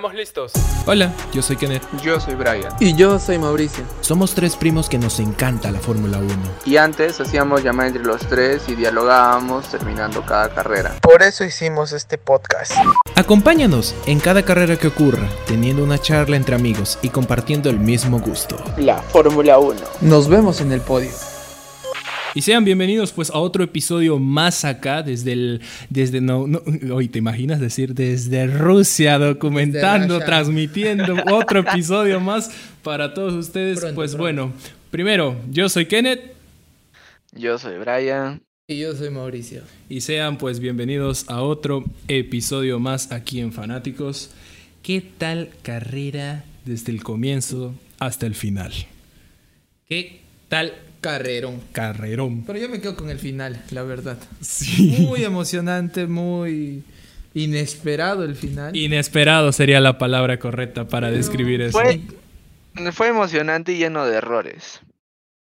Estamos listos. Hola, yo soy Kenneth. Yo soy Brian. Y yo soy Mauricio. Somos tres primos que nos encanta la Fórmula 1. Y antes hacíamos llamada entre los tres y dialogábamos terminando cada carrera. Por eso hicimos este podcast. Acompáñanos en cada carrera que ocurra, teniendo una charla entre amigos y compartiendo el mismo gusto. La Fórmula 1. Nos vemos en el podio. Y sean bienvenidos pues a otro episodio más acá desde el desde no, no hoy te imaginas decir desde Rusia documentando, Desde transmitiendo otro episodio más para todos ustedes. Pronto, pues pronto. bueno, primero, yo soy Kenneth Yo soy Brian. Y yo soy Mauricio. y sean pues bienvenidos a otro episodio más aquí en Fanáticos. ¿Qué tal carrera desde el comienzo hasta el final? ¿Qué tal Carrerón. carrerón? Pero yo me quedo con el final, la verdad. Sí. Muy emocionante, muy inesperado el final. Inesperado sería la palabra correcta para describir eso. Fue, fue emocionante y lleno de errores.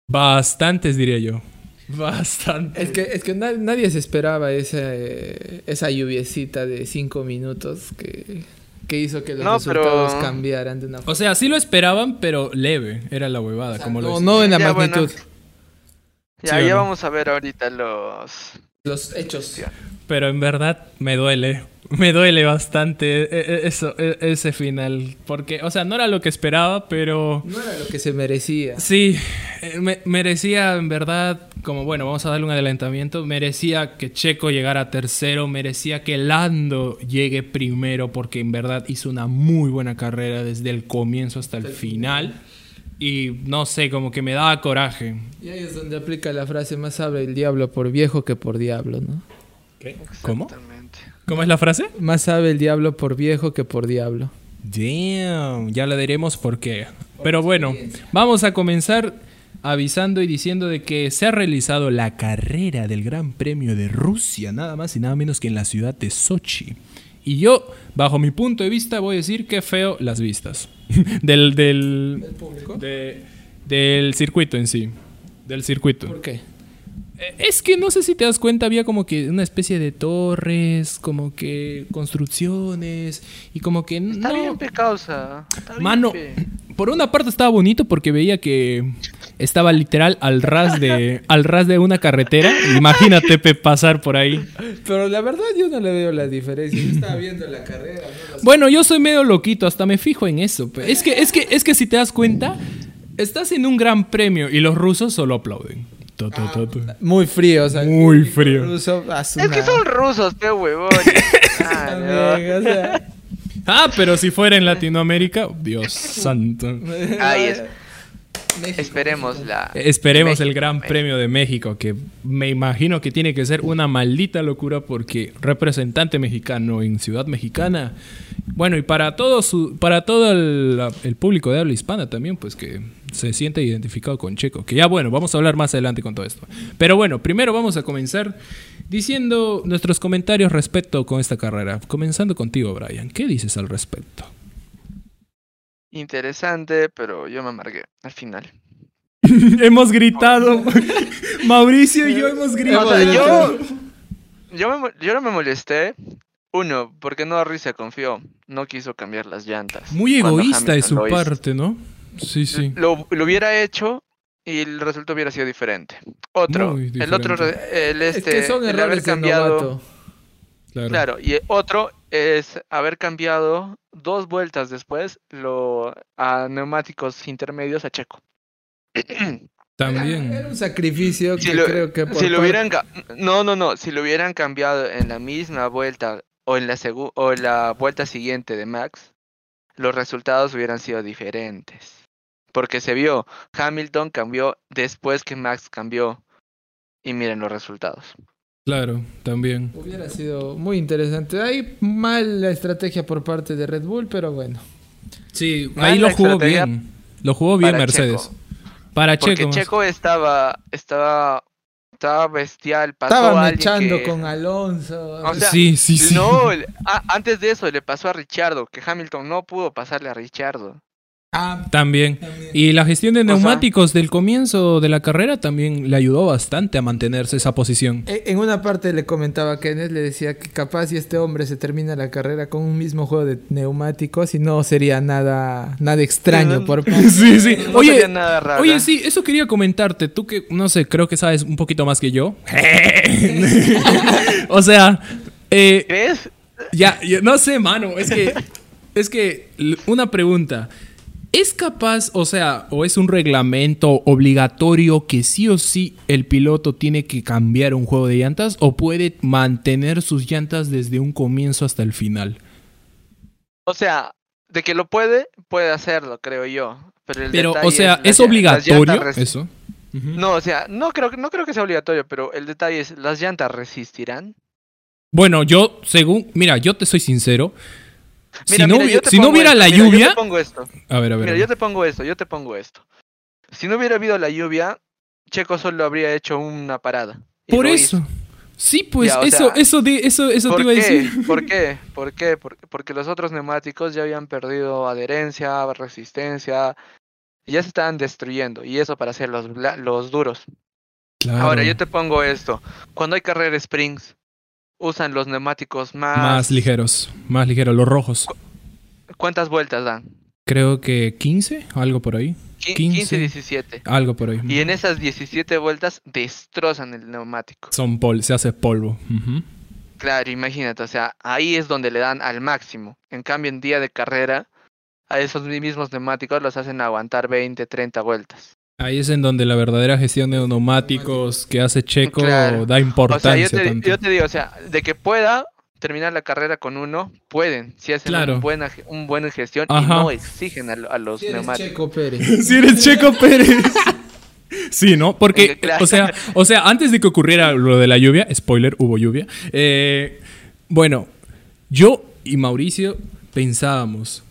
Bastantes, diría yo. Bastantes. Es que, es que na- nadie se esperaba esa, eh, esa lluviecita de cinco minutos que, que hizo que los No, resultados pero- cambiaran de una O sea, sí lo esperaban, pero leve. Era la huevada, como lo no, decía. no en la Ya, magnitud. bueno. ¿Sí Ya, no? vamos a ver ahorita los... Los hechos. Pero en verdad me duele. Me duele bastante e- e- eso, e- ese final. Porque, o sea, no era lo que esperaba, pero... No era lo que se merecía. Sí, eh, me- merecía en verdad, como bueno, vamos a darle un adelantamiento, merecía que Checo llegara tercero, merecía que Lando llegue primero, porque en verdad hizo una muy buena carrera desde el comienzo hasta el final. Y no sé, como que me daba coraje. Y ahí es donde aplica la frase más sabe el diablo por viejo que por diablo, ¿no? ¿Cómo? Exactamente. ¿Cómo es la frase? Más sabe el diablo por viejo que por diablo. Damn, ya le diremos por qué. Pero bueno, vamos a comenzar avisando y diciendo de que se ha realizado la carrera del Gran Premio de Rusia, nada más y nada menos que en la ciudad de Sochi. Y yo, bajo mi punto de vista, voy a decir que feo las vistas. del, del, público? de- del circuito en sí. Del circuito. ¿Por qué? Eh, Es que no sé si te das cuenta, había como que una especie de torres, como que construcciones y como que Está no. bien, pe causa. Está bien, Mano, pe. por una parte estaba bonito porque veía que estaba literal al ras de al ras de una carretera. Imagínate pe, pasar por ahí. Pero la verdad yo no le veo la diferencia. Yo estaba viendo la carrera, ¿no? Las- Bueno, yo soy medio loquito, hasta me fijo en eso. pe. Es que es que es que si te das cuenta, estás en un gran premio y los rusos solo aplauden. To. Muy frío, o sea. Muy frío. ruso Es que son rusos, pe huevón. Ah, no. También, o sea, Ah, pero si fuera en Latinoamérica, Dios santo. Ahí es. México. Esperemos la... Esperemos el Gran México. Premio de México, que me imagino que tiene que ser una maldita locura porque representante mexicano en Ciudad Mexicana. Bueno, y para todo su, para todo el, el público de habla hispana también, pues que se siente identificado con Checo. Que ya bueno, vamos a hablar más adelante con todo esto. Pero bueno, primero vamos a comenzar diciendo nuestros comentarios respecto con esta carrera. Comenzando contigo, Brian. ¿Qué dices al respecto? Interesante, pero yo me amargué al final. hemos gritado. Mauricio y yo hemos gritado. O sea, yo, yo, me mo- yo no me molesté. Uno, porque Norris se confió. No quiso cambiar las llantas. Muy egoísta de su parte, ¿no? Sí, sí. Lo, lo hubiera hecho y el resultado hubiera sido diferente. Otro, Muy el otro, el Es este, que son el haber cambiado. Claro. Claro, y otro es haber cambiado dos vueltas después lo, a neumáticos intermedios a Checo. También. Era un sacrificio que Si lo, creo que por si lo hubieran no no no si lo hubieran cambiado en la misma vuelta o en la segu- o en la vuelta siguiente de Max los resultados hubieran sido diferentes porque se vio Hamilton cambió después que Max cambió y miren los resultados Claro, también. Hubiera sido muy interesante. Hay mal la estrategia por parte de Red Bull, pero bueno. Sí, ahí lo jugó bien. Lo jugó bien Mercedes. Checo. Para porque Checo. más. Checo estaba estaba estaba bestial pasó Estaba mechando que- con Alonso. O sea, sí, sí, sí. No, a- antes de eso le pasó a Richardo, que Hamilton no pudo pasarle a Richardo. Ah, También. también. Y la gestión de sea- neumáticos del comienzo de la carrera también le ayudó bastante a mantenerse esa posición. E- En una parte le comentaba a Kenneth, le decía que capaz si este hombre se termina la carrera con un mismo juego de neumáticos y no sería nada, nada extraño No, por Sí, sí. No Oye, sería nada raro. Oye, sí, eso quería comentarte. Tú que, no sé, creo que sabes un poquito más que yo. o sea, eh, ¿Crees? ya, ya- no sé, mano. Es que, es que, una pregunta. ¿Es capaz, o sea, o es un reglamento obligatorio que sí o sí el piloto tiene que cambiar un juego de llantas o puede mantener sus llantas desde un comienzo hasta el final? O sea, de que lo puede, puede hacerlo, creo yo. Pero, el Pero, detalle o sea, ¿es obligatorio eso? No, o sea, no creo, que- no creo que sea obligatorio, pero el detalle es, ¿las llantas resistirán? Bueno, yo, según, mira, yo te soy sincero. Mira, si no, mira, yo si hubiera esto, la mira, yo lluvia. te pongo esto. A ver, a ver. Mira, yo te pongo esto, yo te pongo esto. Si no hubiera habido la lluvia, Checo solo habría hecho una parada. Por eso. hizo. Sí, pues Ya, eso, sea, eso, de, eso, eso te ¿Por iba a decir. ¿Por qué? ¿Por qué? Por- Porque los otros neumáticos ya habían perdido adherencia, resistencia, y ya se estaban destruyendo, y eso para hacer los, los duros. Claro. Ahora, yo te pongo esto. Cuando hay carrera springs, usan los neumáticos más... Más ligeros, más ligeros, los rojos. ¿Cuántas vueltas dan? Creo que 15, algo por ahí. Qui- 15. 15, 17. Algo por ahí. Y en esas 17 vueltas destrozan el neumático. Son pol se hace polvo. Claro, imagínate, o sea, ahí es donde le dan al máximo. En cambio, en día de carrera, a esos mismos neumáticos los hacen aguantar 20, 30 vueltas. Ahí es en donde la verdadera gestión de neumáticos que hace Checo Claro. da O sea, importancia yo te, tanto. yo te digo, o sea, de que pueda terminar la carrera con uno, pueden, si hacen Claro. un buena, un buena gestión Ajá. y no exigen a, a los Si eres neumáticos. Checo Pérez. Si eres Checo Pérez. Sí, ¿no? Porque, claro. o sea, o sea, antes de que ocurriera lo de la lluvia, spoiler, hubo lluvia. eh, bueno, yo y Mauricio pensábamos,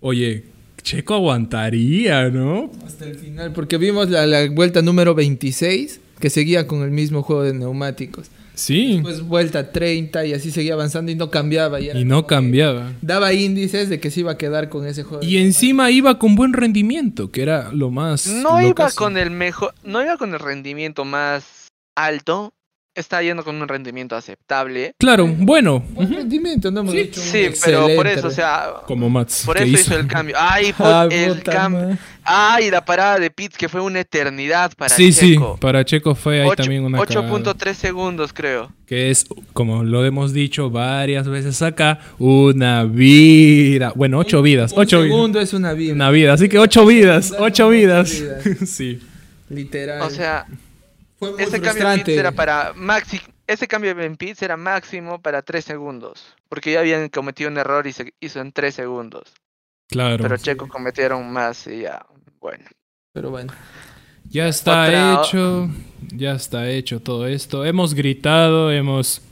oye, Checo aguantaría, ¿no? Hasta el final, porque vimos la, la vuelta número 26, que seguía con el mismo juego de neumáticos. Sí, Después vuelta 30 y así seguía avanzando y no cambiaba. Y, y no cambiaba. Daba índices de que se iba a quedar con ese juego. de Y encima iba con buen rendimiento, que era lo más. No iba con el mejor, no iba con el rendimiento más alto, está yendo con un rendimiento aceptable. Claro, bueno, Buen rendimiento, no hemos Sí, pero por eso, o sea, como Mats. por eso hizo el cambio. Ay, fue Ah, el cambio. Ay, la parada de Pitts que fue una eternidad para Sí, sí, para Checo fue ahí Ocho- también una cagada. 8.3 segundos, creo. Que es, como lo hemos dicho varias veces acá, una vida. Bueno, ocho vidas. Un vidas. segundo es una vida. Una vida. Así que ocho vidas. Ocho vidas. vidas. sí. Literal. O sea, fue muy ese cambio. Pitts era para maxi ese cambio en era máximo para 3 segundos, porque ya habían cometido un error y se hizo en 3 segundos. Claro. Pero Checo cometieron más y ya, bueno. Pero bueno. Ya está Otra- hecho. Ya está hecho todo esto. Hemos gritado, hemos.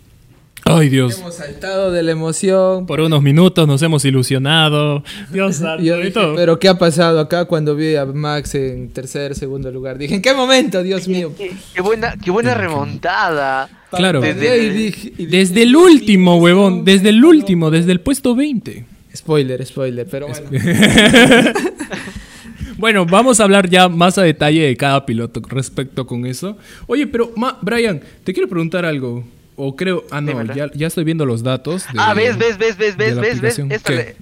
Ay, Dios. Hemos saltado de la emoción. Por unos minutos nos hemos ilusionado. Dios santo. Yo y dije, todo. pero ¿qué ha pasado acá cuando vi a Max en tercer, segundo lugar? Dije, ¿en qué momento, Dios mío? Qué, qué buena, qué buena remontada. Claro. Desde Y dije- y dije, Desde el último, huevón. Desde el último, desde el puesto 20. Spoiler, spoiler, pero bueno. Bueno, vamos a hablar ya más a detalle de cada piloto respecto con eso. Oye, pero, Ma- Brian, te quiero preguntar algo. O creo. Ah, no, ya, ya estoy viendo los datos. de- ah, ves, ves, ves, ves, ves, ves, ves. Esto, ¿Qué? le-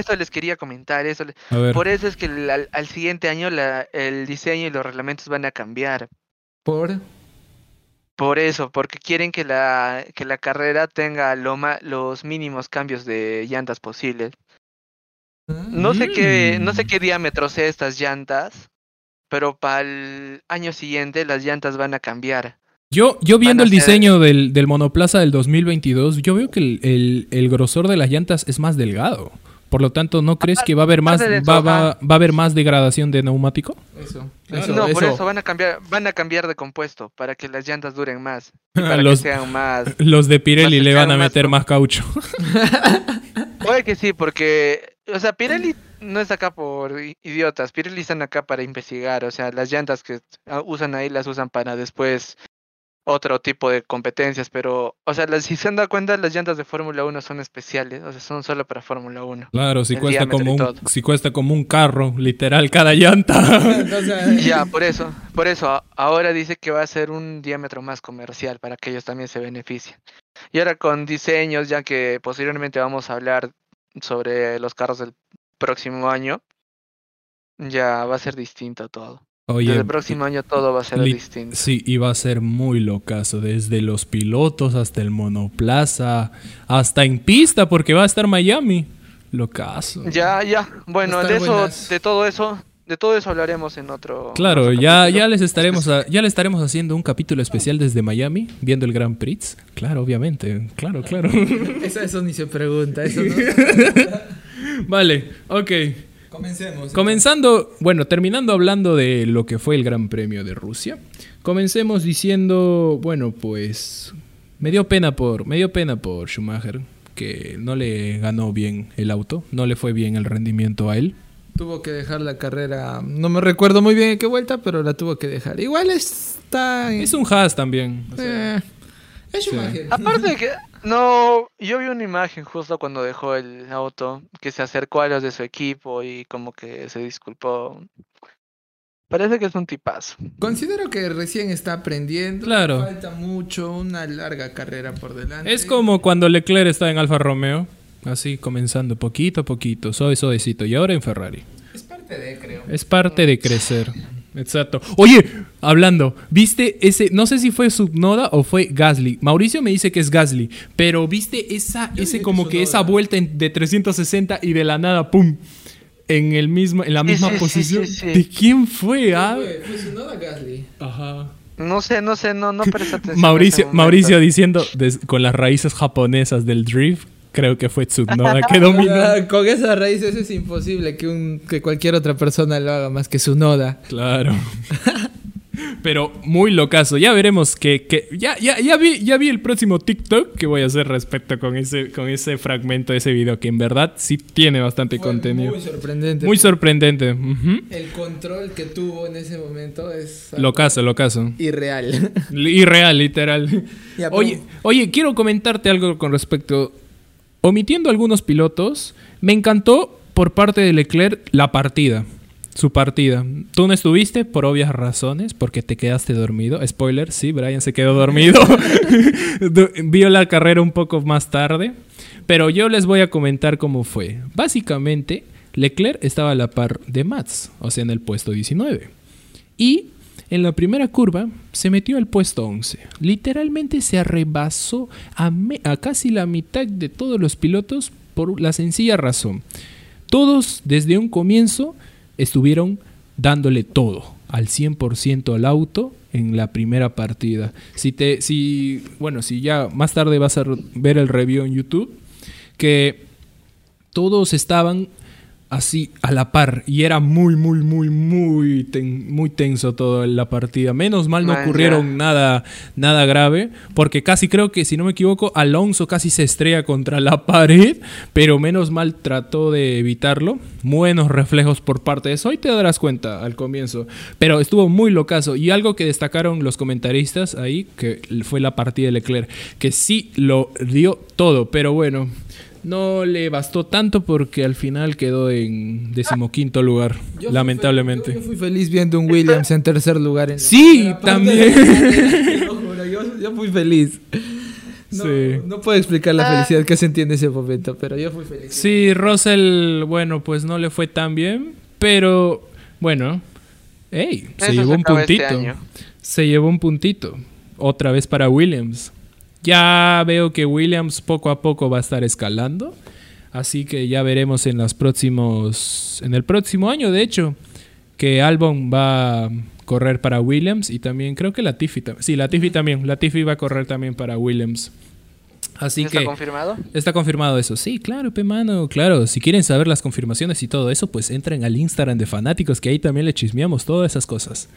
esto les quería comentar. Eso le- A ver. Por eso es que al, al siguiente año la- el diseño y los reglamentos van a cambiar. Por. Por eso, porque quieren que la, que la carrera tenga lo ma- los mínimos cambios de llantas posibles. No sé qué, no sé Mm. qué diámetro sea estas llantas, pero para el año siguiente las llantas van a cambiar. Yo, yo viendo el ser- diseño del, del monoplaza del 2022, yo veo que el, el- el grosor de las llantas es más delgado. Por lo tanto, ¿no crees que va a haber más, va, va- va a haber más degradación de neumático? Eso. Claro. eso, no, por eso. van a cambiar, van a cambiar de compuesto para que las llantas duren más, y para Los, que sean más. los de Pirelli más le van a más meter pro- más caucho. Puede que sí, porque, o sea, Pirelli no está acá por idiotas, Pirelli están acá para investigar, o sea, las llantas que ah, usan ahí las usan para después otro tipo de competencias, pero, o sea, las- si se han dado cuenta, las llantas de Fórmula 1 son especiales, o sea, son solo para Fórmula 1. Claro, si cuesta como un, si cuesta como un carro, literal, cada llanta. Ya, por eso, por eso, a- ahora dice que va a ser un diámetro más comercial para que ellos también se beneficien. Y ahora con diseños, ya que posiblemente vamos a hablar sobre los carros del próximo año, ya va a ser distinto todo. Desde Oye, el próximo año todo va a ser distinto. sí, y va a ser muy locazo, desde los pilotos hasta el monoplaza, hasta en pista, porque va a estar Miami. Locazo. Ya, ya, bueno, de eso, buenas. de todo eso, de todo eso hablaremos en otro. Claro, otro ya, capítulo. ya les estaremos a- ya le estaremos haciendo un capítulo especial desde Miami, viendo el Grand Prix. Claro, obviamente. Claro, claro. eso, eso ni se pregunta. Eso no. vale, ok. Comencemos. Comenzando, bueno, terminando hablando de lo que fue el Gran Premio de Rusia, comencemos diciendo, bueno, pues me dio pena por, me dio pena por Schumacher que no le ganó bien el auto, no le fue bien el rendimiento a él. Tuvo que dejar la carrera. No me recuerdo muy bien en qué vuelta, pero la tuvo que dejar. Igual está. Es un Haas también. o sea, Eh, es Schumacher. Aparte de que, no, yo vi una imagen justo cuando dejó el auto, que se acercó a los de su equipo y como que se disculpó. Parece que es un tipazo. Considero que recién está aprendiendo. Claro. Falta mucho, una larga carrera por delante. Es como cuando Leclerc estaba en Alfa Romeo, así comenzando poquito a poquito, suave suavecito, y ahora en Ferrari. Es parte de, creo. Es parte de crecer. Exacto. Oye, hablando, ¿viste ese? No sé si fue Subnoda o fue Gasly. Mauricio me dice que es Gasly, pero ¿viste esa, Yo ese como que esa vuelta en- de 360 y de la nada, pum, en el mismo, en la misma sí, sí, posición? sí, sí. ¿De quién fue? ah? Fue, fue Tsunoda Gasly. Ajá. No sé, no sé, no, no presta atención. Mauricio. Mauricio diciendo des- con las raíces japonesas del drift, creo que fue Tsunoda que dominó. Ah, Con esas raíces es imposible que, un, que cualquier otra persona lo haga más que su noda. Claro. Pero muy locazo. Ya veremos que, que ya, ya, ya vi, ya vi el próximo TikTok que voy a hacer respecto con ese, con ese fragmento de ese video, que en verdad sí tiene bastante Fue contenido. Muy sorprendente. Muy sorprendente. El control que tuvo en ese momento es Locazo, locazo. irreal. Irreal, literal. Ya, Oye, oye, quiero comentarte algo con respecto. Omitiendo algunos pilotos, me encantó por parte de Leclerc la partida. Su partida. Tú no estuviste por obvias razones, porque te quedaste dormido. Spoiler, sí, Brian se quedó dormido. Vio la carrera un poco más tarde. Pero yo les voy a comentar cómo fue. Básicamente, Leclerc estaba a la par de Mats, o sea, en el puesto 19. Y en la primera curva se metió al puesto 11. Literalmente se arrebasó a, casi la mitad de todos los pilotos por la sencilla razón. Todos desde un comienzo estuvieron dándole todo al 100% al auto en la primera partida. Si te si bueno, si ya más tarde vas a ver el review en YouTube que todos estaban así a la par. Y era muy muy muy muy ten- muy tenso toda la partida. Menos mal no Man, ocurrieron ya. nada nada grave porque casi creo que si no me equivoco Alonso casi se estrella contra la pared pero menos mal trató de evitarlo. Buenos reflejos por parte de eso. Y te darás cuenta al comienzo. Pero estuvo muy locazo. Y algo que destacaron los comentaristas ahí que fue la partida de Leclerc que sí lo dio todo. Pero bueno no le bastó tanto porque al final quedó en decimoquinto lugar, Yo lamentablemente. Yo, yo fui feliz viendo un Williams en tercer lugar. En Sí, también. la juro, yo, yo fui feliz. No, Sí. no puedo explicar la felicidad que sentí en ese momento, pero yo fui feliz. Sí, Russell, bueno, pues no le fue tan bien, pero bueno, hey, se Eso llevó un este puntito. se llevó un puntito. Otra vez para Williams. Ya veo que Williams poco a poco va a estar escalando. Así que ya veremos en los próximos. En el próximo año, de hecho. Que Albon va a correr para Williams. Y también creo que Latifi también. Sí, Latifi también. Latifi va a correr también para Williams. Así ¿Está que. confirmado? Está confirmado eso. Sí, claro, pe mano, claro. Si quieren saber las confirmaciones y todo eso, pues entren al Instagram de Fanáticos, que ahí también le chismeamos todas esas cosas.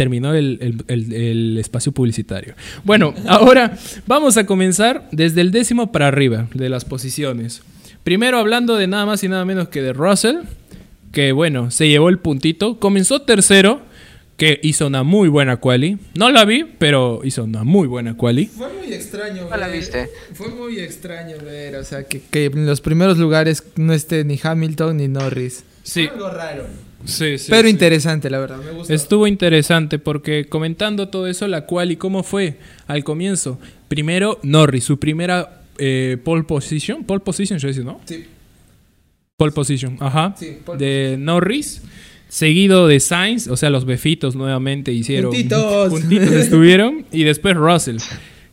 Terminó el, el- el- el espacio publicitario. Bueno, ahora vamos a comenzar desde el décimo para arriba de las posiciones. Primero hablando de nada más y nada menos que de Russell, que bueno, se llevó el puntito. Comenzó tercero, que hizo una muy buena quali. No la vi, pero hizo una muy buena quali. Fue muy extraño ¿No la ver. viste? Fue muy extraño ver, o sea, que, que en los primeros lugares no esté ni Hamilton ni Norris. Sí. Fue algo raro. Sí, sí. Pero sí. interesante, la verdad, me gustó. Estuvo interesante porque comentando todo eso, la quali, ¿cómo fue al comienzo? Primero, Norris, su primera eh, pole position. Pole position, yo decía, ¿no? Sí, Pole position, ajá. Sí, pole de Norris. Seguido de Sainz, o sea, los befitos nuevamente hicieron. Puntitos. Puntitos estuvieron. Y después Russell,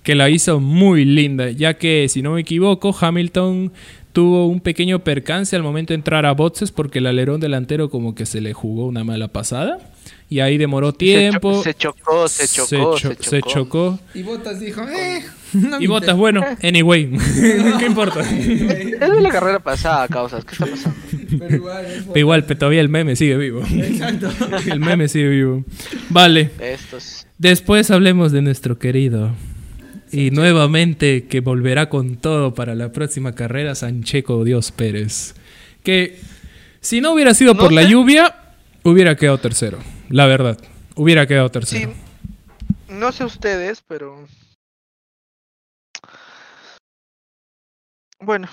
que la hizo muy linda, ya que, si no me equivoco, Hamilton tuvo un pequeño percance al momento de entrar a boxes porque el alerón delantero como que se le jugó una mala pasada. Y ahí demoró tiempo. Se, cho- se chocó, se chocó, cho- se chocó. se chocó. Y Botas dijo, eh. no Y botas, bueno, anyway. ¿Qué importa? Es de la carrera pasada, causas. ¿Qué está pasando? Pero igual, es Pero igual, pero todavía el meme sigue vivo. Exacto. El meme sigue vivo. Vale. Estos. Después hablemos de nuestro querido. Y nuevamente que volverá con todo para la próxima carrera, Sancheco Dios Pérez. Que si no hubiera sido No por la lluvia, hubiera quedado tercero. La verdad. Hubiera quedado Sí. tercero. No sé ustedes, pero. Bueno.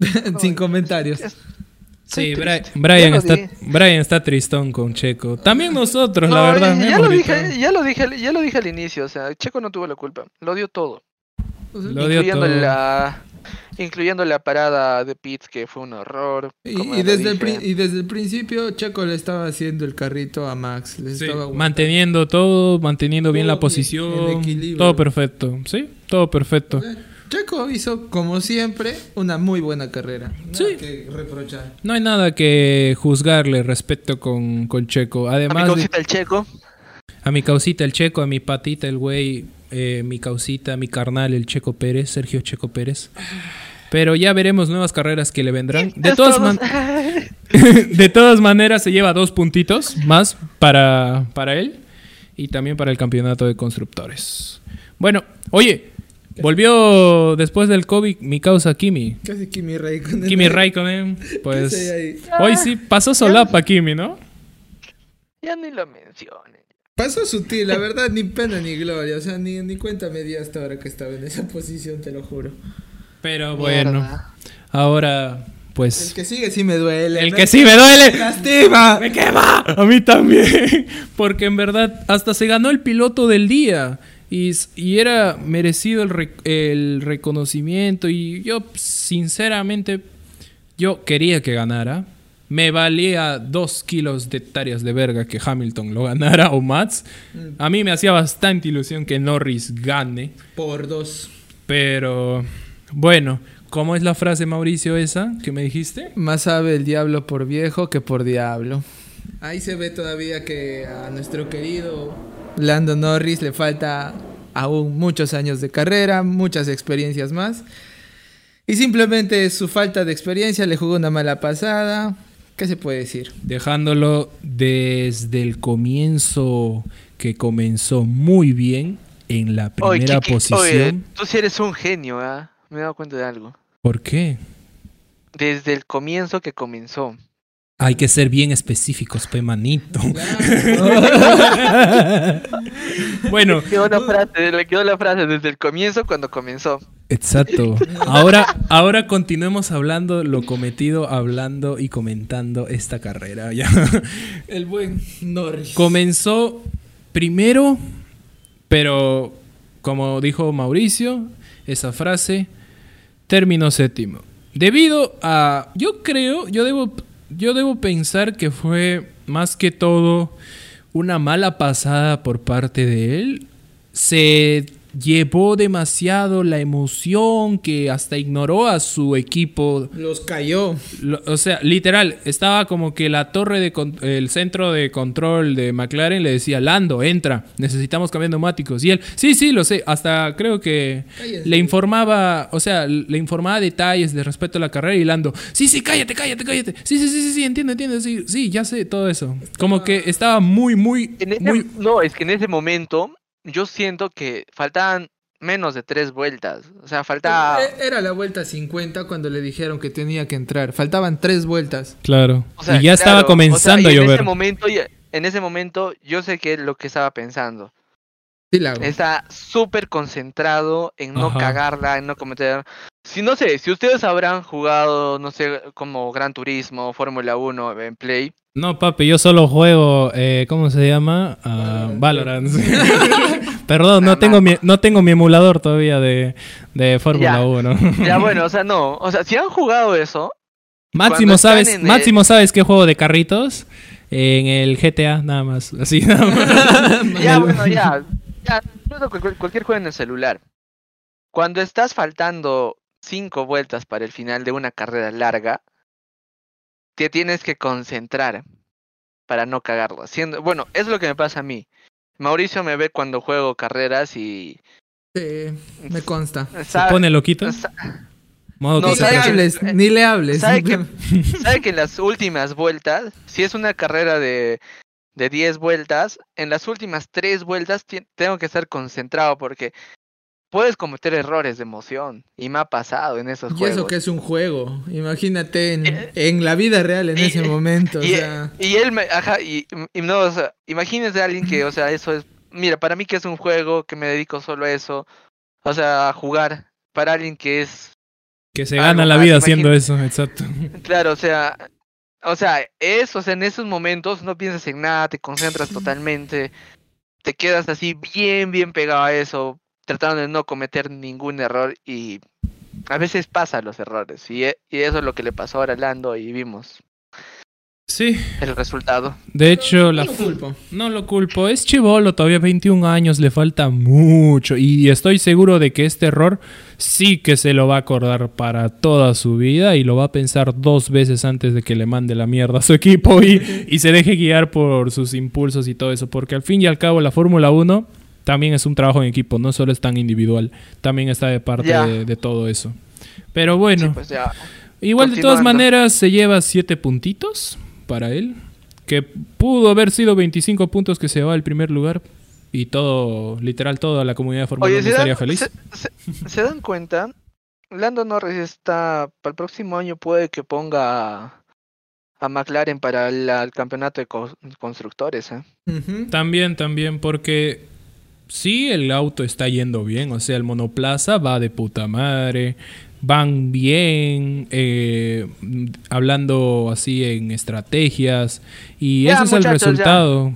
Sin comentarios. Sí. Brian, lo está. Brian está tristón con Checo. También nosotros, la verdad. Ya, ya lo dije, ya lo dije, ya lo dije al inicio. O sea, Checo no tuvo la culpa. Lo dio todo. Lo dio incluyendo todo. la. Incluyendo la parada de Pitts, que fue un horror. Y, desde el dije. pri- y desde el principio Checo le estaba haciendo el carrito a Max. Le Sí, estaba manteniendo todo, manteniendo bien Todo la posición. el equilibrio. Todo perfecto. Sí, todo perfecto. Checo hizo, como siempre, una muy buena carrera. Nada Sí. que reprochar. No hay nada que juzgarle respecto con, con Checo. A mi Además, de- causita el Checo. a mi causita el Checo, a mi patita el güey, eh, mi causita, mi carnal el Checo Pérez, Sergio Checo Pérez. Pero ya veremos nuevas carreras que le vendrán. De todas, man- de todas maneras, se lleva dos puntitos más para, para él y también para el campeonato de constructores. Bueno, oye, volvió después del COVID mi causa Kimi. Casi Kimi Raikkonen. Kimi Raikkonen, ¿Qué pues hoy sí pasó solapa Kimi, ¿no? ya ni lo mencionen. Pasó sutil, la verdad, ni pena ni gloria. O sea, ni, ni cuenta me di hasta ahora que estaba en esa posición, te lo juro. Pero bueno, Mierda. ahora El pues que sigue sí me duele. el me- que sí me duele lastima. me quema a mí también, porque en verdad hasta se ganó el piloto del día y, s- y era merecido el, re- el reconocimiento y yo sinceramente yo quería que ganara. Me valía dos kilos de hectáreas de verga que Hamilton lo ganara o Mats. A mí me hacía bastante ilusión que Norris gane. Por dos. Pero bueno, ¿cómo es la frase Mauricio esa que me dijiste? Más sabe el diablo por viejo que por diablo. Ahí se ve todavía que a nuestro querido Lando Norris le falta aún muchos años de carrera, muchas experiencias más. Y simplemente su falta de experiencia le jugó una mala pasada. ¿Qué se puede decir? Dejándolo desde el comienzo que comenzó muy bien en la Oye, primera posición. oye, tú sí eres un genio, ¿ah? Me he dado cuenta de algo. ¿Por qué? Desde el comienzo que comenzó. Hay que ser bien específicos, pe manito. bueno, Le quedó la frase, le quedó la frase desde el comienzo cuando comenzó. Exacto. Ahora, ahora continuemos hablando lo cometido, hablando y comentando esta carrera. Ya. El buen Norris. Comenzó primero, pero como dijo Mauricio, esa frase terminó séptimo. Debido a, yo creo, yo debo, yo debo pensar que fue más que todo una mala pasada por parte de él. Se llevó demasiado la emoción que hasta ignoró a su equipo Los cayó. lo- o sea, literal, estaba como que la torre de con- el centro de control de McLaren le decía, Lando, entra, necesitamos cambiar neumáticos. Y él, sí, sí, lo sé, hasta creo que le informaba, o sea, le informaba detalles de respecto a la carrera y Lando, sí, sí, cállate, cállate, cállate. Sí, sí, sí, sí, sí, entiendo, entiendo, sí, sí, ya sé todo eso. Como que estaba muy, muy, En ese- muy... No, es que en ese momento yo siento que faltaban menos de tres vueltas. O sea, faltaba... E- Era la vuelta 50 cuando le dijeron que tenía que entrar. Faltaban tres vueltas. Claro. o sea, y ya estaba comenzando o sea, y a En llover. ese momento en ese momento, yo sé que lo que estaba pensando. Sí, la hago. Está súper concentrado en no Ajá. cagarla, en no cometer. Si no sé, si ustedes habrán jugado, no sé, como Gran Turismo, Fórmula 1 en Play. No, papi, yo solo juego, eh, ¿cómo se llama? Ah, Valorant. Perdón, no tengo, no. mi, no tengo mi emulador todavía de, de Fórmula Ya. 1. Ya bueno, o sea, no. O sea, si han jugado eso, Máximo sabes, el- Máximo sabes qué juego de carritos en el GTA nada más, así nada más. ya bueno, ya. Ya incluso cual- cualquier juego en el celular. Cuando estás faltando cinco vueltas para el final de una carrera larga, te tienes que concentrar para no cagarlo. Haciendo, bueno, es lo que me pasa a mí. Mauricio me ve cuando juego carreras y Sí, me consta. Se pone loquito. Modo No, Ni le ¿sabe concentración. que- hables, ni le hables. ¿sabe que- sabe que en las últimas vueltas, si es una carrera de, de 10 vueltas, en las últimas 3 vueltas tengo que estar concentrado porque puedes cometer errores de emoción. Y me ha pasado en esos Y juegos. eso que es un juego. Imagínate en, Eh, en la vida real en y- ese momento. O y, sea, y él me, ajá, y, y no, o sea, imagínese a alguien que, o sea, eso es, mira, para mí que es un juego, que me dedico solo a eso, o sea, a jugar, para alguien que es, Que se gana la vida haciendo eso, exacto. claro, o sea, o sea, eso, o sea, en esos momentos no piensas en nada, te concentras totalmente, te quedas así bien, bien pegado a eso, tratando de no cometer ningún error y a veces pasan los errores y, e- y eso es lo que le pasó ahora a Lando y vimos Sí, el resultado. de hecho, la no lo culpo. No lo culpo, es chivolo, todavía 21 años, le falta mucho y estoy seguro de que este error sí que se lo va a acordar para toda su vida y lo va a pensar dos veces antes de que le mande la mierda a su equipo y, y se deje guiar por sus impulsos y todo eso, porque al fin y al cabo la Fórmula 1 también es un trabajo en equipo, no solo es tan individual, también está de parte de, de todo eso. Pero bueno, Sí, pues ya. Igual de todas maneras se lleva 7 puntitos para él. Que pudo haber sido 25 puntos que se va al primer lugar. Y todo, literal, toda la comunidad de Fórmula 1 ¿se estaría dan, feliz. se, se- se dan cuenta? Lando Norris está, para el próximo año puede que ponga a, a McLaren para el, el campeonato de co- constructores. ¿eh? También, también, porque sí, el auto está yendo bien. O sea, el monoplaza va de puta madre. Van bien, eh, hablando así en estrategias. Y Ya, ese es el resultado.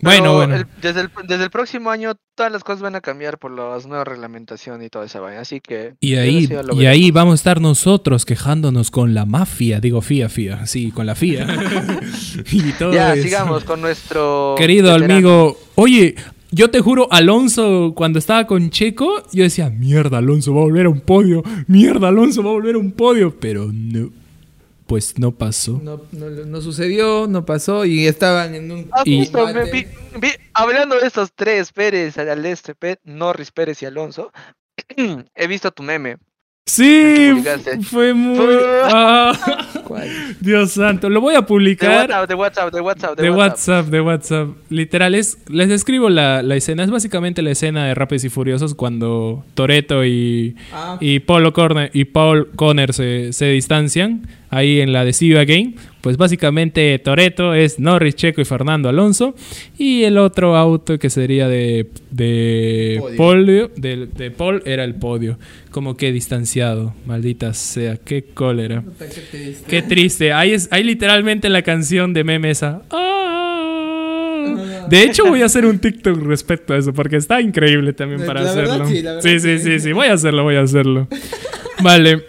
Bueno, bueno. el- desde, el, desde el próximo año todas las cosas van a cambiar por las nuevas reglamentaciones y toda esa vaina. Así que... Y ahí, y ahí vamos a estar nosotros quejándonos con la mafia, digo FIA, FIA, sí, con la FIA. y todo Ya, eso. sigamos con nuestro... Querido veterano. amigo, oye, yo te juro, Alonso, cuando estaba con Checo, yo decía, mierda, Alonso va a volver a un podio, mierda, Alonso va a volver a un podio, pero no, pues no pasó. No, no, no sucedió, no pasó y estaban en un. Ah, Y- justo, me vi- vi- hablando de estos tres, Pérez, al este, Pe- Norris, Pérez y Alonso, he visto tu meme. Sí, fue muy... Ah. Dios santo, lo voy a De publicar. WhatsApp, de WhatsApp, de WhatsApp, De WhatsApp, de WhatsApp. Literal, es, les describo la, la escena. Es básicamente la escena de Rápidos y Furiosos cuando Toreto y, Ah, y Paul Conner, y Paul Conner se, se distancian ahí en la de See You Again. Pues básicamente Toreto es Norris, Checo y Fernando Alonso. Y el otro auto que sería de, de Podio. Polio- de, de Paul era el podio. Como que distanciado. Maldita sea, qué cólera. qué triste. Qué triste. Ahí es, hay literalmente la canción de meme esa. Ah. De hecho, voy a hacer un TikTok respecto a eso, porque está increíble también La para verdad, hacerlo. la sí, sí. sí, sí. Voy a hacerlo, voy a hacerlo. Vale.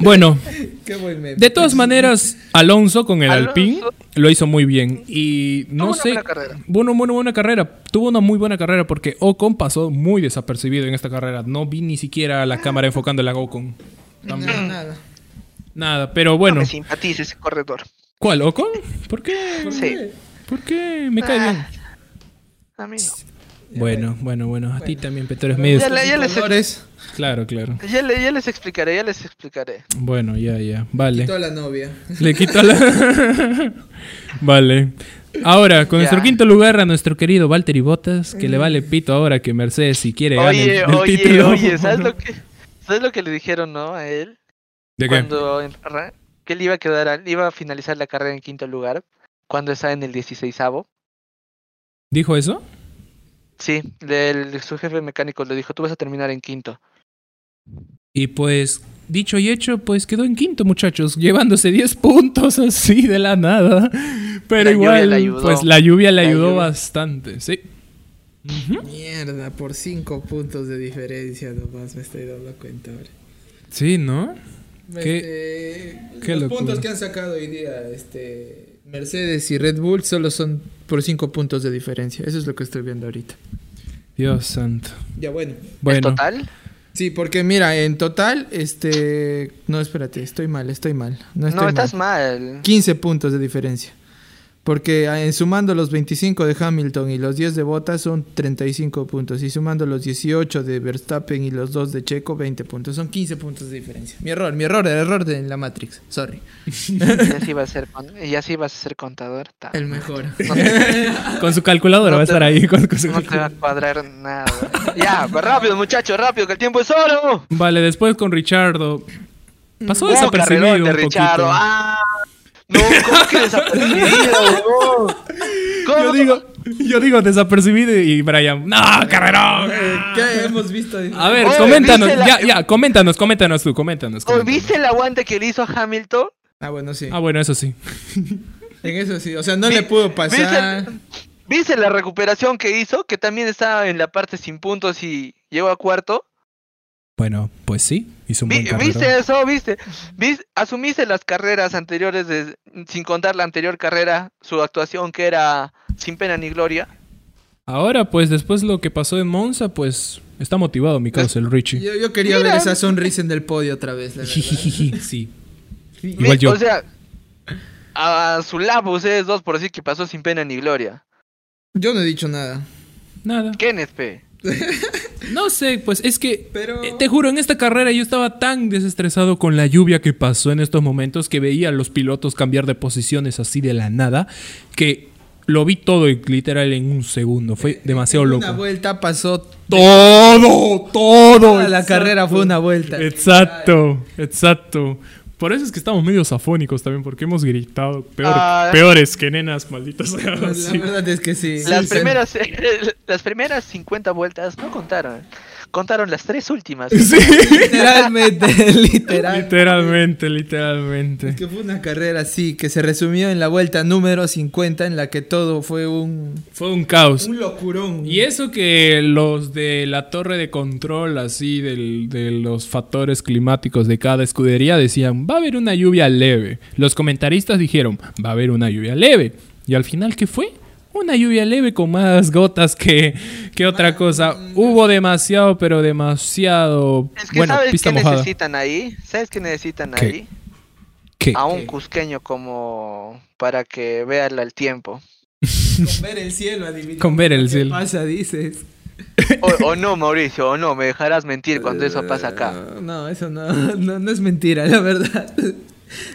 Bueno, Qué buen meme. de todas maneras, Alonso con el Alonso- Alpine lo hizo muy bien. Y no Tuvo una sé. buena carrera. Bueno, bueno, buena carrera. Tuvo una muy buena carrera porque Ocon pasó muy desapercibido en esta carrera. No vi ni siquiera la cámara enfocando a Ocon. No, nada. Nada, pero No bueno. me simpatiza ese corredor. ¿Cuál? ¿Ocon? ¿Por qué? Sí. ¿Por qué? Me cae bien. A mí no. Bueno, bueno, bueno. A ti también, Peter, es medio... Ya le- ya les- Colores, Claro, claro. Ya, le- ya les explicaré, ya les explicaré. Bueno, ya, ya. Vale. quitó a la novia. Le quito la... vale. Ahora, con Ya. nuestro quinto lugar a nuestro querido Valtteri Bottas, que le vale pito ahora que Mercedes si quiere gane Oye, el, el oye, título. oye, ¿sabes lo que ¿sabes lo que le dijeron, no, a él? ¿De qué? Cuando en- arran- que él iba a quedar, al- iba a finalizar la carrera en quinto lugar, cuando estaba en el 16avo. ¿Dijo eso? Sí, del, su jefe mecánico le dijo, tú vas a terminar en quinto. Y pues, dicho y hecho, pues quedó en quinto, muchachos, llevándose 10 puntos así de la nada. Pero La igual, pues la lluvia le La ayudó lluvia. bastante, sí. Mierda, por 5 puntos de diferencia nomás me estoy dando cuenta ahora. Sí, ¿no? Este, qué los locura. puntos que han sacado hoy día este, Mercedes y Red Bull solo son por 5 puntos de diferencia. Eso es lo que estoy viendo ahorita. Dios santo. Ya bueno. ¿En Bueno, total? Sí, porque mira, en total, este... No, espérate, estoy mal, estoy mal. No, No, estoy estás mal. mal. 15 puntos de diferencia. Porque ah, en sumando los 25 de Hamilton y los 10 de Bottas son 35 puntos. Y sumando los 18 de Verstappen y los 2 de Checo, 20 puntos. Son 15 puntos de diferencia. Mi error, mi error, el error de la Matrix. Sorry. Ya sí vas a ser, ya sí vas a ser contador. ta. El mejor. No te, con su calculadora No va a estar ahí. con- con su no te va a cuadrar nada. ya, pues rápido, muchachos, rápido, que el tiempo es oro. Vale, después con Richardo. Pasó desapercibido carrerón de un Richardo. poquito. Ah, no, ¿cómo que desapercibido? Yo digo, yo digo desapercibido y Brian, no, carrerón. ¿Qué hemos visto? A ver, Oye, coméntanos, ¿viste la- ya, ya, coméntanos, coméntanos tú, coméntanos. ¿O coméntanos. ¿Viste el aguante que le hizo a Hamilton? Ah, bueno, sí. Ah, bueno, eso sí. En eso sí. O sea, no Vi- le pudo pasar. ¿Viste, ¿Viste la recuperación que hizo? Que también estaba en la parte sin puntos y llegó a cuarto. Bueno, pues sí, hizo un Vi- buen. ¿Viste eso? ¿Viste? ¿Vis- ¿Asumiste las carreras anteriores, de- sin contar la anterior carrera, su actuación que era sin pena ni gloria? Ahora, pues después lo que pasó en Monza, pues está motivado mi causa, el Richie. Yo, yo quería Mira. ver esa sonrisa en el podio otra vez. La sí. Igual yo. O sea, a su lado ustedes dos por decir que pasó sin pena ni gloria. Yo no he dicho nada. Nada. Kenneth, pe. No sé, pues es que Pero- eh, te juro, en esta carrera yo estaba tan desestresado con la lluvia que pasó en estos momentos que veía a los pilotos cambiar de posiciones así de la nada, que lo vi todo y literal en un segundo. Fue demasiado En loco. Una vuelta pasó. Todo, todo. Toda la exacto. carrera fue una vuelta. Exacto, exacto. Por eso es que estamos medio afónicos también, porque hemos gritado peor- Ah. peores que nenas, malditas. La Sí. verdad es que sí. Las Sí, primeras, las primeras 50 vueltas no contaron. Contaron las tres últimas. Sí. Literalmente, literal. Literalmente, literalmente. Es que fue una carrera así, que se resumió en la vuelta número 50, en la que todo fue un, Fue un caos. un locurón. Y eso que los de la torre de control, así, del- de los factores climáticos de cada escudería, decían, va a haber una lluvia leve. Los comentaristas dijeron, va a haber una lluvia leve. Y al final, ¿qué fue? Una lluvia leve con más gotas que, que otra cosa. Hubo demasiado, pero demasiado... Es que bueno, ¿sabes pista qué mojada. necesitan ahí? ¿Sabes qué necesitan ¿Qué? ahí? ¿Qué? A un ¿Qué? cusqueño como para que vea el tiempo. Con ver el cielo, adivina. Con ver el ¿Qué cielo. pasa, dices? O, o no, Mauricio, o no, me dejarás mentir cuando eso pasa acá. Eh, No, eso no, no, no es mentira, la verdad.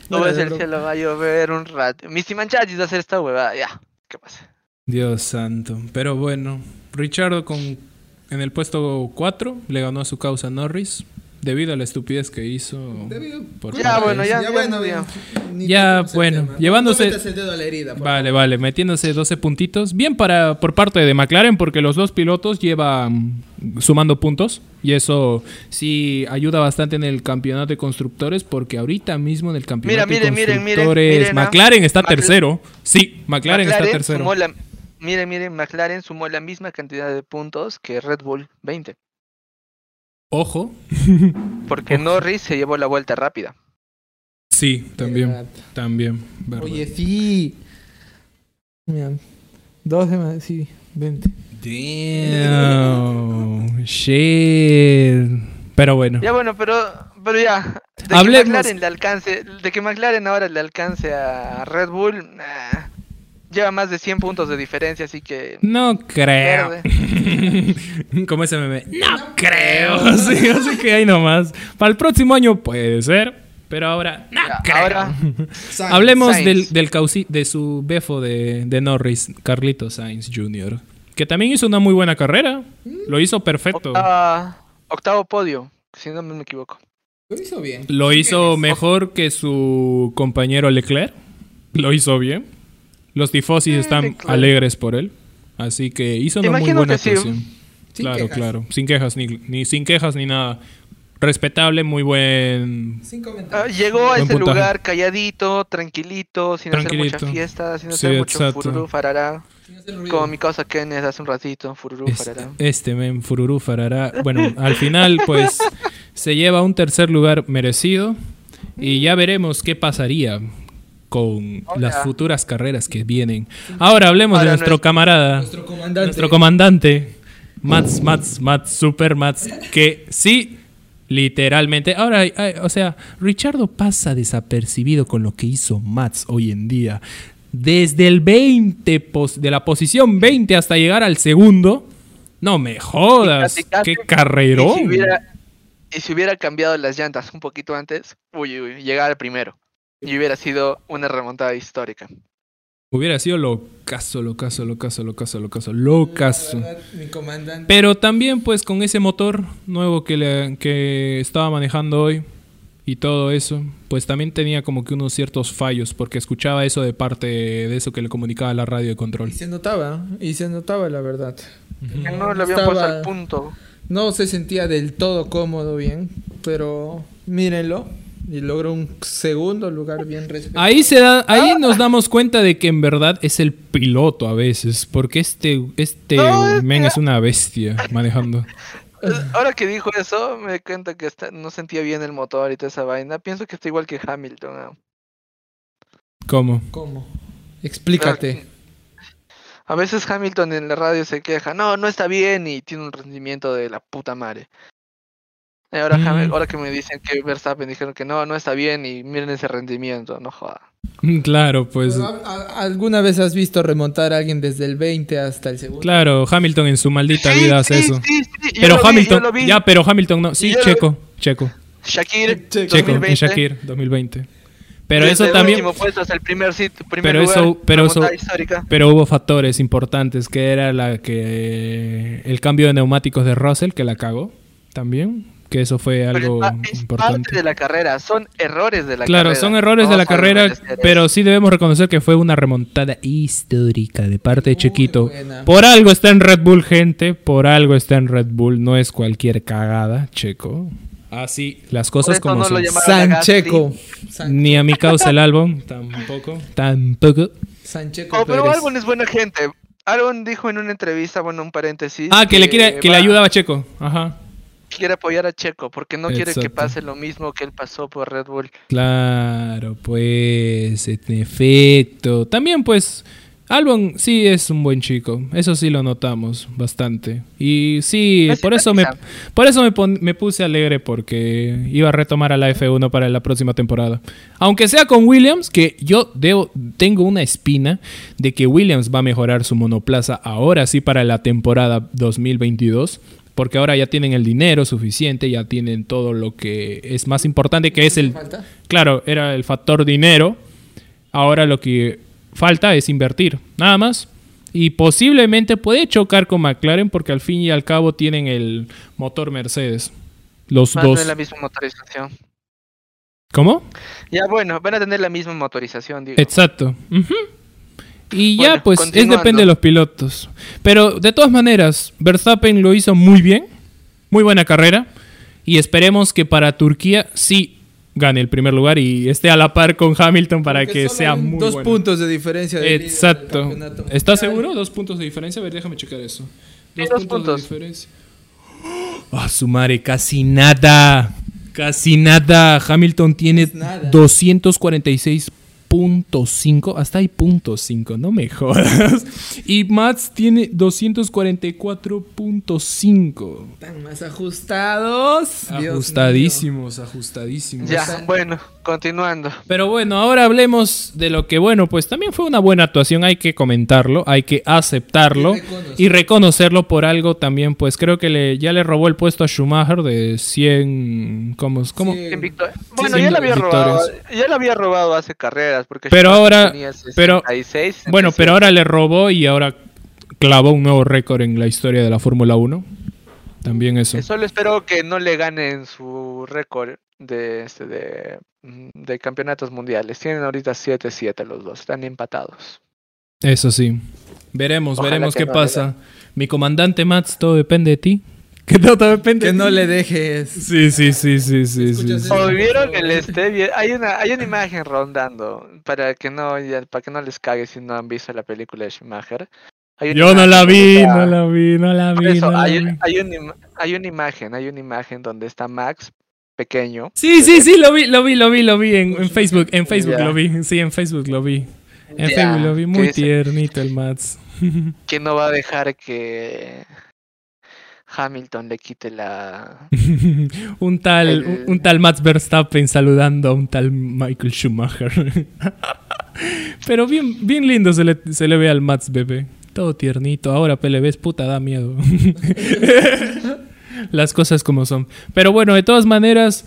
No Fuera ves el broma. cielo, va a llover un rato. Mis manchachis va a hacer esta huevada, ya. ¿Qué pasa? Dios santo. Pero bueno, Richardo con, en el puesto 4 le ganó a su causa Norris debido a la estupidez que hizo. Debido- por Ya, bueno, de- ya, bueno, ya. Ya, bueno, llevándose- No el dedo a la herida, Vale, vale, metiéndose 12 puntitos. Bien para por parte de McLaren porque los dos pilotos llevan sumando puntos y eso sí ayuda bastante en el campeonato de constructores porque ahorita mismo en el campeonato Mira, de miren, miren, miren, constructores miren, ah. McLaren está tercero. Sí, McLaren, está tercero. sumó la, miren, miren, McLaren sumó la misma cantidad de puntos que Red Bull, 20. Ojo. Porque Norris se llevó la vuelta rápida. Sí, también, Verdad. también. verdad. Oye, sí. Mira, 12 más, sí, 20. Damn. Shit. Pero bueno. Ya bueno, pero, pero ya. De Hablemos- que McLaren le alcance, de que McLaren ahora le alcance a Red Bull, nah, lleva más de 100 puntos de diferencia, así que No creo. Como ese meme. No creo. Sí, así que ahí nomás. Para el próximo año puede ser. Pero ahora, no Ya, creo. ahora, Hablemos Sainz. del, del causi- de su befo de, de Norris, Carlito Sainz Jr. Que también hizo una muy buena carrera. Lo hizo perfecto. octava- octavo podio, si no me equivoco. Lo hizo bien. Lo hizo mejor que su compañero Leclerc. Lo hizo bien. Los tifosis Eh, están Leclerc. alegres por él. Así que hizo una muy buena sí. actuación. Sin claro, quejas. claro. Sin quejas, ni, ni sin quejas ni nada. Respetable, muy buen. Sin Ah, comentarios. llegó a Buen ese puntaje. lugar calladito, tranquilito, sin hacer Tranquilito. mucha fiesta, sin Sí, hacer mucho exacto. fururú, farará. Hacer. Como mi causa Kenneth hace un ratito, fururú, Este, farará. este men, Fururú Farará. Bueno, al final, pues, se lleva un tercer lugar merecido. Y ya veremos qué pasaría con Hola. las futuras carreras que vienen. Ahora hablemos de nuestro nuestro- camarada, Nuestro comandante. nuestro comandante, Mats, Mats, Mats, Super Mats, que sí, literalmente. Ahora, ay, o sea, Richardo pasa desapercibido con lo que hizo Mats hoy en día. Desde el 20, pos- de la posición 20 hasta llegar al segundo. No me jodas, casi, casi. qué carrerón. Y si, hubiera, y si hubiera cambiado las llantas un poquito antes, uy, uy, llegar al primero. Y hubiera sido una remontada histórica. Hubiera sido locazo, locazo, locazo, locazo, locazo, locazo. Verdad, Mi comandante. Pero también pues con ese motor nuevo que, le- que estaba manejando hoy y todo eso, pues también tenía como que unos ciertos fallos porque escuchaba eso de parte de eso que le comunicaba la radio de control. Y se notaba, y se notaba la verdad. Que no lo habían estaba- puesto al punto. No se sentía del todo cómodo bien, pero mírenlo. Y logró un segundo lugar bien respetable. Ahí se da, ahí nos damos cuenta de que en verdad es el piloto a veces, porque este, este No, men es una bestia manejando. Ahora que dijo eso, me di cuenta que está- no sentía bien el motor y toda esa vaina. Pienso que está igual que Hamilton. ¿no? ¿Cómo? ¿Cómo? Explícate. A veces Hamilton en la radio se queja, no, no está bien y tiene un rendimiento de la puta madre. Ahora, Mm. Ahora que me dicen que Verstappen dijeron que no, no está bien y miren ese rendimiento, no joda. Claro, pues Pero, ¿a- a- ¿Alguna vez has visto remontar a alguien desde el 20 hasta el segundo? claro, Hamilton en su maldita Sí, vida hace sí, eso. sí, Pero lo vi, yo Hamilton, lo vi. ya, pero Hamilton no. Sí, Yo lo- Checo, Checo. Shakir, Checo, Checo, en 2020, Shakir 2020. Pero desde eso el también, último puesto hasta el primer sitio, primer Pero lugar, eso- pero eso- histórica. pero hubo factores importantes que era la que el cambio de neumáticos de Russell que la cagó también, que eso fue Pero algo es pa- es importante. parte de la carrera, son errores de la Claro, carrera. son errores No de la carrera, pero sí debemos reconocer que fue una remontada histórica de parte de Muy Chiquito. buena. Por algo está en Red Bull, gente. Por algo está en Red Bull. No es cualquier cagada, Checo. Así, las Por cosas como no son. Sancheco. San- Ni a mi causa el álbum, tampoco. Tampoco. Sancheco Oh, pero. Albon es buena gente. Albon dijo en una entrevista, bueno, un paréntesis. Ah, que le quiere, que le va- ayudaba a Checo. Ajá. Quiere apoyar a Checo porque no quiere que pase lo mismo que él pasó por Red Bull. Claro, pues, en efecto. También, pues, Albon sí es un buen chico. Eso sí lo notamos bastante. Y sí, por eso me, por eso me, pon- me puse alegre porque iba a retomar a la F1 para la próxima temporada. Aunque sea con Williams, que yo debo, tengo una espina de que Williams va a mejorar su monoplaza ahora sí para la temporada 2022. Porque ahora ya tienen el dinero suficiente, ya tienen todo lo que es más importante, que es el, falta? Claro, era el factor dinero. Ahora lo que falta es invertir, nada más. Y posiblemente puede chocar con McLaren porque al fin y al cabo tienen el motor Mercedes. Los Van a dos. tener la misma motorización. ¿Cómo? Ya bueno, van a tener la misma motorización, digo. Exacto. Ujú. Y ya, pues, es depende de los pilotos. Pero de todas maneras, Verstappen lo hizo muy bien. Muy buena carrera. Y esperemos que para Turquía sí gane el primer lugar y esté a la par con Hamilton para Porque que solo sea hay muy Dos bueno. puntos de diferencia. del Exacto. campeonato ¿Estás seguro? ¿Dos puntos de diferencia? A ver, déjame checar eso. Sí, dos puntos. de diferencia. Ah, su madre, casi nada. Casi nada. Hamilton tiene nada. 246.5. Hasta hay punto 5, no me jodas. Y Mats tiene 244.5. Están más ajustados. Ajustadísimos, ajustadísimos. Ya, bueno, continuando. Pero bueno, ahora hablemos de lo que, bueno, pues también fue una buena actuación, hay que comentarlo, hay que aceptarlo Y reconocer. y reconocerlo por algo también, pues creo que le, ya le robó el puesto a Schumacher de 100... ¿Cómo? cómo? Sí. En victor- Bueno, sí, ya le había victorias. robado, ya le había robado hace carreras, porque Pero Schumacher ahora- tenía pero- 66, Bueno, 67. pero ahora le robó y ahora clavó un nuevo récord en la historia de la Fórmula 1. También eso. Solo espero que no le ganen su récord de, este, de, de campeonatos mundiales. Tienen ahorita 7-7 los dos, están empatados. Eso sí. Veremos, Ojalá veremos qué no, pasa. Mi comandante Mats, todo depende de ti. Que todo depende Que de no ti. le dejes. Sí, sí, sí, sí, sí, sí. Sí. O vieron el este bien- hay una hay una imagen rondando para que no ya- para que no les cague si no han visto la película de Schumacher. Yo no la vi, no la vi, no la Por vi, eso, no la hay, vi. hay, una, hay una imagen, hay una imagen donde está Max pequeño. Sí, sí, sí, lo vi, lo vi, lo vi, lo vi en, en Facebook, en Facebook lo vi, sí, en Facebook lo vi. En Facebook lo vi, muy tiernito el Mats. que no va a dejar que Hamilton le quite la un tal, El- un, un tal Max Verstappen saludando a un tal Michael Schumacher. Pero bien, bien lindo se le, se le ve al Mats bebé. Todo tiernito. Ahora PLBs, puta, da miedo. Las cosas como son. Pero bueno, de todas maneras,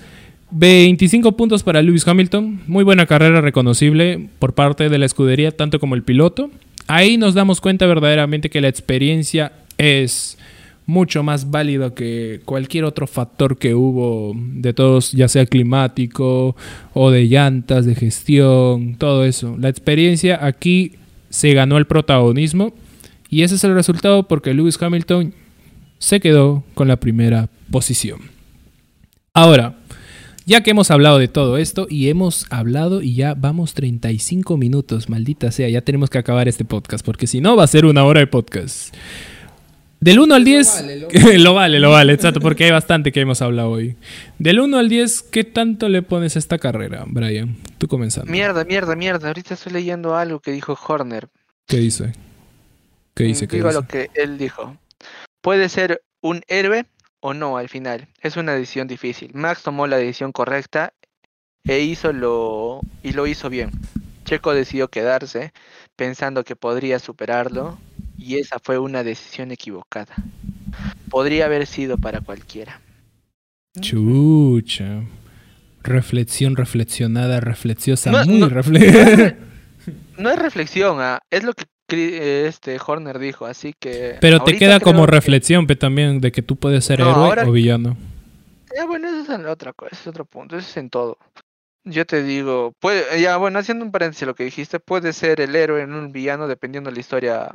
25 puntos para Lewis Hamilton. Muy buena carrera reconocible por parte de la escudería, tanto como el piloto. Ahí nos damos cuenta verdaderamente que la experiencia es mucho más válido que cualquier otro factor que hubo de todos, ya sea climático o de llantas, de gestión, todo eso. La experiencia aquí se ganó el protagonismo y ese es el resultado porque Lewis Hamilton se quedó con la primera posición. Ahora, ya que hemos hablado de todo esto y hemos hablado y ya vamos 35 minutos, maldita sea, ya tenemos que acabar este podcast porque si no va a ser una hora de podcast. Del 1 al 10, vale, lo lo vale, lo vale, exacto, porque hay bastante que hemos hablado hoy. Del 1 al 10, ¿qué tanto le pones a esta carrera, Brian? Tú comenzando. Mierda, mierda, mierda. Ahorita estoy leyendo algo que dijo Horner. ¿Qué dice? ¿Qué dice? ¿Qué Digo dice? lo que él dijo. Puede ser un héroe o no al final. Es una decisión difícil. Max tomó la decisión correcta e hizo lo y lo hizo bien. Checo decidió quedarse pensando que podría superarlo y esa fue una decisión equivocada. Podría haber sido para cualquiera. Chucha. Reflexión reflexionada, reflexiosa, No, muy no. refle- No es reflexión, ah, es lo que este Horner dijo, así que Pero te queda como que- reflexión pe, también de que tú puedes ser No, héroe ahora- o villano. Ya, bueno, eso es en la otra cosa, ese es otro punto, eso es en todo. Yo te digo, puede, ya, bueno, haciendo un paréntesis lo que dijiste, puede ser el héroe en un villano dependiendo de la historia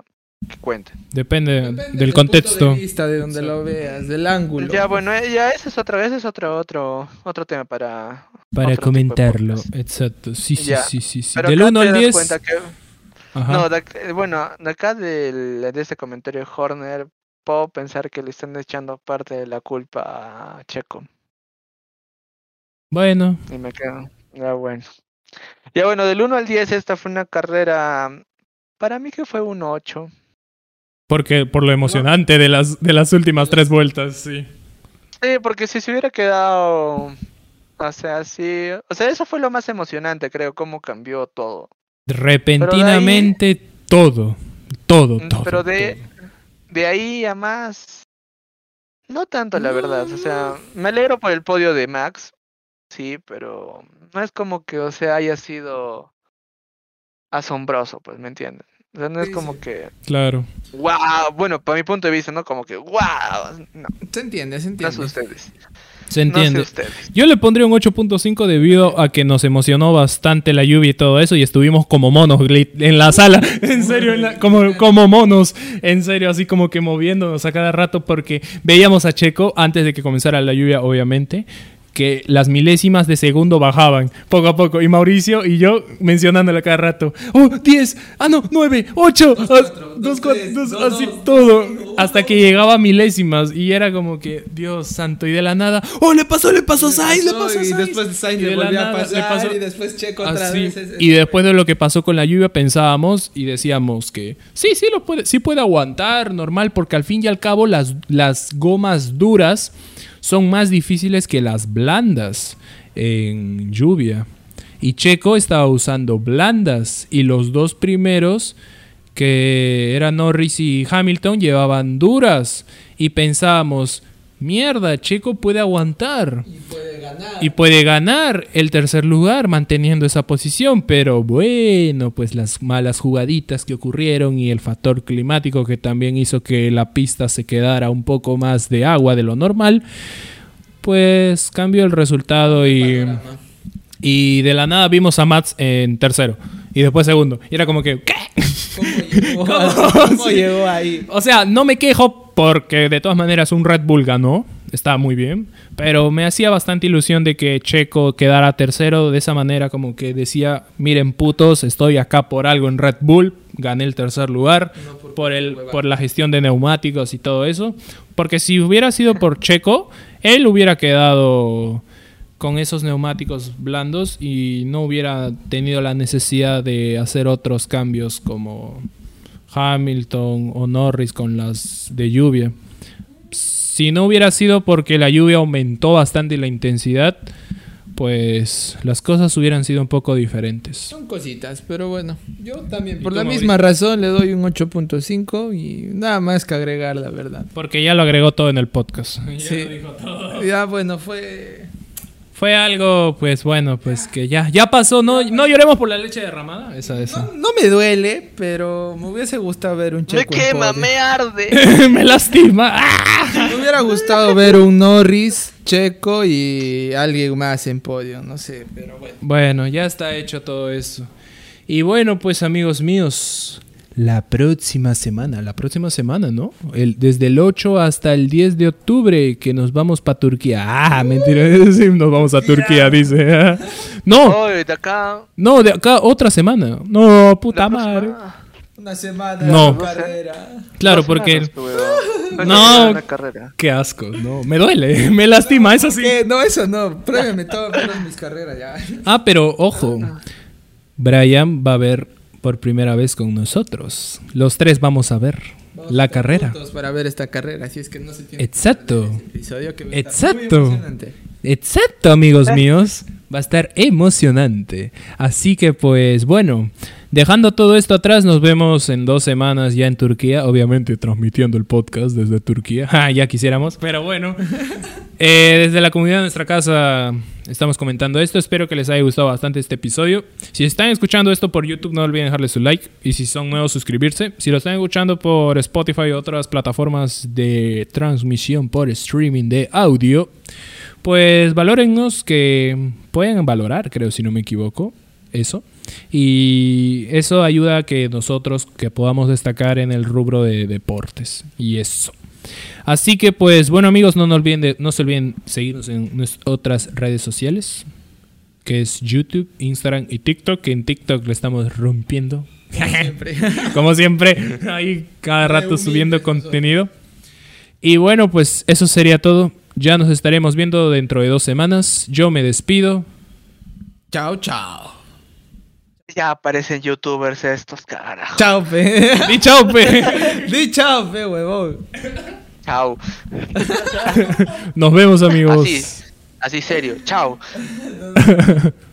que cuente. Depende, Depende del punto contexto. de vista, de donde lo veas, del ángulo. Ya, bueno, eh, ya ese es otro, ese es otro, otro, otro tema para. Para comentarlo, exacto. Sí, sí, Ya, sí, sí. sí. Pero Del acá 1 te al das 10. Ajá. No, de eh, bueno, de acá del, de este comentario de Horner, puedo pensar que le están echando parte de la culpa a Checo. Bueno, Y me quedo. Ya bueno. Ya bueno, del 1 al 10, esta fue una carrera. Para mí que fue un 8. porque por lo emocionante de las de las últimas tres vueltas, sí. Sí, porque si se hubiera quedado. O sea, sí. O sea, eso fue lo más emocionante, creo, cómo cambió todo. Repentinamente todo, todo, Mm, todo. Pero de, todo. de ahí a más. No tanto, la verdad. O sea, me alegro por el podio de Max. Sí, pero no es como que, o sea, haya sido asombroso, pues, ¿me entienden? O sea, no es Sí, como sí. que. Claro. ¡Wow! Bueno, para mi punto de vista, ¿no? Como que ¡Wow! No, Se entiende, se no entiende. ustedes. Se No sé entiende. Yo le pondría un 8.5 debido a que nos emocionó bastante la lluvia y todo eso y estuvimos como monos en la sala, en serio, en la- como, como monos, en serio, así como que moviéndonos a cada rato porque veíamos a Checo antes de que comenzara la lluvia, obviamente, que las milésimas de segundo bajaban poco a poco. Y Mauricio y yo mencionándole cada rato, oh, 10, ah no, 9, 8, Dos, cuatro, dos, tres, dos, así todo, hasta que llegaba a milésimas y era como que, Dios santo, y de la nada, oh, le pasó, le pasó a Sainz, le pasó a y Sainz. después Sainz Y le de volvió a pasar pasó- y después Checo otra vez. Y después de lo que pasó con la lluvia pensábamos y decíamos que sí, sí lo puede, sí puede aguantar normal porque al fin y al cabo las, las gomas duras son más difíciles que las blandas en lluvia. Y Checo estaba usando blandas y los dos primeros que eran Norris y Hamilton llevaban duras y pensábamos, mierda, Checo puede aguantar Y puede ganar. y puede ganar el tercer lugar manteniendo esa posición, pero bueno, pues las malas jugaditas que ocurrieron y el factor climático que también hizo que la pista se quedara un poco más de agua de lo normal, pues cambió el resultado y, y de la nada vimos a Mats en tercero. Y después segundo. Y era como que, ¿qué? ¿Cómo llegó, ¿Cómo? ¿Cómo Sí. llegó ahí? O sea, no me quejo porque de todas maneras un Red Bull ganó, está muy bien, pero me hacía bastante ilusión de que Checo quedara tercero de esa manera como que decía, miren putos, estoy acá por algo en Red Bull, gané el tercer lugar No por por el por la gestión de neumáticos y todo eso, porque si hubiera sido por Checo, él hubiera quedado con esos neumáticos blandos y no hubiera tenido la necesidad de hacer otros cambios como Hamilton o Norris con las de lluvia. Si no hubiera sido porque la lluvia aumentó bastante la intensidad, pues las cosas hubieran sido un poco diferentes. Son cositas, pero bueno, yo también ¿Y por la misma razón le doy un 8.5 y nada más que agregar, la verdad. Porque ya lo agregó todo en el podcast. Sí. Ya bueno, fue Fue algo, pues bueno, pues que ya, ya pasó. No, no lloremos por la leche derramada. Esa, esa. no, no me duele, pero me hubiese gustado ver un Me Checo en quema, podio. me arde. me lastima. ¡Ah! Me hubiera gustado ver un Norris, Checo y alguien más en podio, no sé, pero bueno. Bueno, ya está hecho todo eso. Y bueno, pues amigos míos, la próxima semana, la próxima semana, ¿no? El, desde el 8 hasta el 10 de octubre que nos vamos para Turquía. Ah, mentira, sí, nos vamos a Turquía, dice. Ah. No, de acá. no, de acá otra semana. No, puta madre. Una semana No. de carrera. Claro, porque... pues. No. Una carrera. Qué asco, no, me duele, me lastima, eso sí. No, eso no. Pruébeme todas mis carreras ya. Ah, pero ojo, Brian va a ver por primera vez con nosotros. Los tres vamos a ver Vamos la a carrera. Para ver esta carrera, así es que no se tiene Exacto. que Exacto. Exacto, amigos míos. Va a estar emocionante. Así que pues bueno, dejando todo esto atrás, nos vemos en dos semanas ya en Turquía. Obviamente transmitiendo el podcast desde Turquía. Ah, ya quisiéramos, pero bueno. Eh, desde la comunidad de nuestra casa estamos comentando esto. Espero que les haya gustado bastante este episodio. Si están escuchando esto por YouTube, no olviden dejarle su like. Y si son nuevos, suscribirse. Si lo están escuchando por Spotify o otras plataformas de transmisión por streaming de audio, pues valórennos que pueden valorar, creo, si no me equivoco, eso. Y eso ayuda a que nosotros que podamos destacar en el rubro de deportes. Y eso. Así que pues bueno amigos, no, nos olviden de- no se olviden seguirnos en nuestras otras redes sociales, que es YouTube, Instagram y TikTok, que en TikTok le estamos rompiendo. Como siempre. Como siempre, ahí cada rato subiendo contenido. Y bueno, pues eso sería todo. Ya nos estaremos viendo dentro de dos semanas. Yo me despido. chao, chao. Ya aparecen youtubers estos, carajo. Chao, pe. Y chao, pe. Di chao, pe, huevón. Chao. Nos vemos, amigos. Así, así serio. Chao.